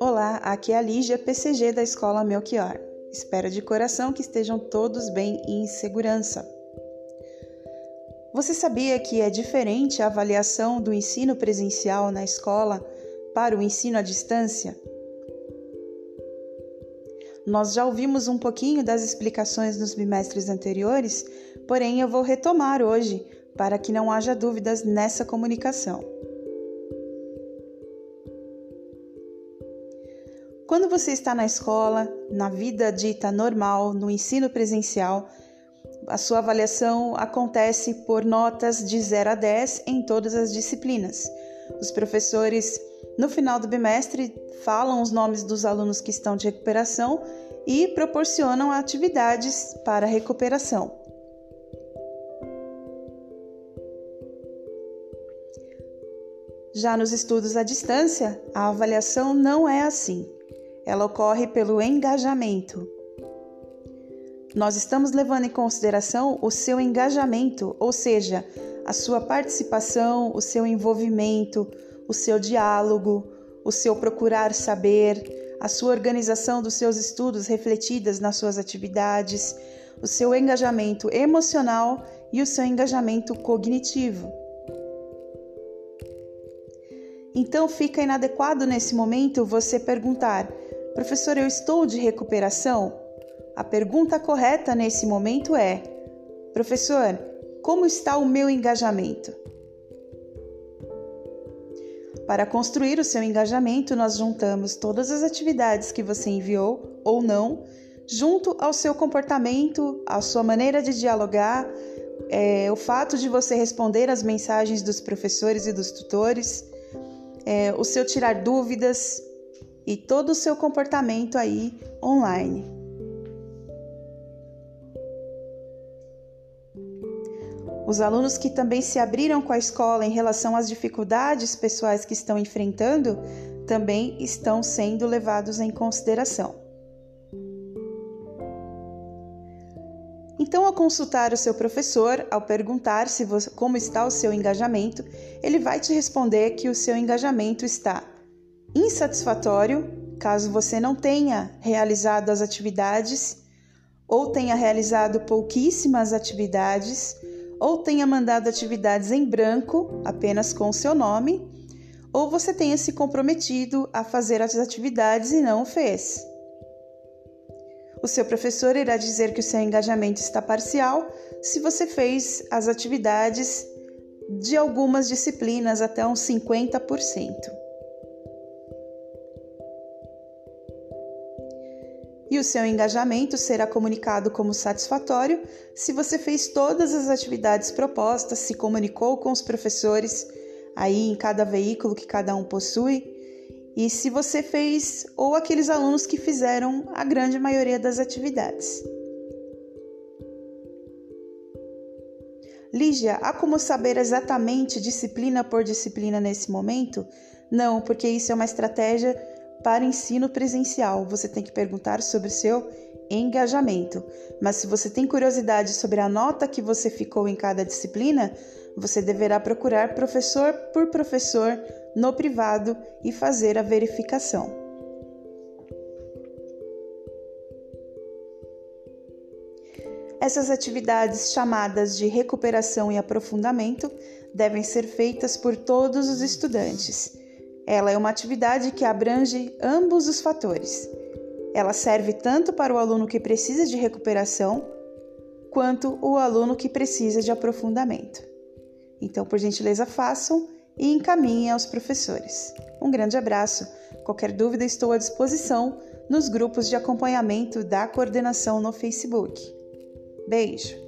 Olá, aqui é a Lígia, PCG da Escola Melchior. Espero de coração que estejam todos bem e em segurança. Você sabia que é diferente a avaliação do ensino presencial na escola para o ensino à distância? Nós já ouvimos um pouquinho das explicações nos bimestres anteriores, porém eu vou retomar hoje para que não haja dúvidas nessa comunicação. Quando você está na escola, na vida dita normal, no ensino presencial, a sua avaliação acontece por notas de 0 a 10 em todas as disciplinas. Os professores, no final do bimestre, falam os nomes dos alunos que estão de recuperação e proporcionam atividades para recuperação. Já nos estudos à distância, a avaliação não é assim. Ela ocorre pelo engajamento. Nós estamos levando em consideração o seu engajamento, ou seja, a sua participação, o seu envolvimento, o seu diálogo, o seu procurar saber, a sua organização dos seus estudos refletidas nas suas atividades, o seu engajamento emocional e o seu engajamento cognitivo. Então fica inadequado nesse momento você perguntar: Professor, eu estou de recuperação? A pergunta correta nesse momento é: Professor, como está o meu engajamento? Para construir o seu engajamento, nós juntamos todas as atividades que você enviou ou não, junto ao seu comportamento, à sua maneira de dialogar, é, o fato de você responder às mensagens dos professores e dos tutores, é, o seu tirar dúvidas, e todo o seu comportamento aí online. Os alunos que também se abriram com a escola em relação às dificuldades pessoais que estão enfrentando também estão sendo levados em consideração. Então, ao consultar o seu professor, ao perguntar se você, como está o seu engajamento, ele vai te responder que o seu engajamento está insatisfatório caso você não tenha realizado as atividades ou tenha realizado pouquíssimas atividades ou tenha mandado atividades em branco apenas com o seu nome ou você tenha se comprometido a fazer as atividades e não o fez. O seu professor irá dizer que o seu engajamento está parcial se você fez as atividades de algumas disciplinas até uns 50%. e o seu engajamento será comunicado como satisfatório se você fez todas as atividades propostas, se comunicou com os professores aí em cada veículo que cada um possui e se você fez ou aqueles alunos que fizeram a grande maioria das atividades. Lígia, há como saber exatamente disciplina por disciplina nesse momento? Não, porque isso é uma estratégia para ensino presencial, você tem que perguntar sobre seu engajamento. Mas se você tem curiosidade sobre a nota que você ficou em cada disciplina, você deverá procurar professor por professor no privado e fazer a verificação. Essas atividades chamadas de recuperação e aprofundamento devem ser feitas por todos os estudantes ela é uma atividade que abrange ambos os fatores. Ela serve tanto para o aluno que precisa de recuperação, quanto o aluno que precisa de aprofundamento. Então, por gentileza, façam e encaminhem aos professores. Um grande abraço. Qualquer dúvida, estou à disposição nos grupos de acompanhamento da coordenação no Facebook. Beijo!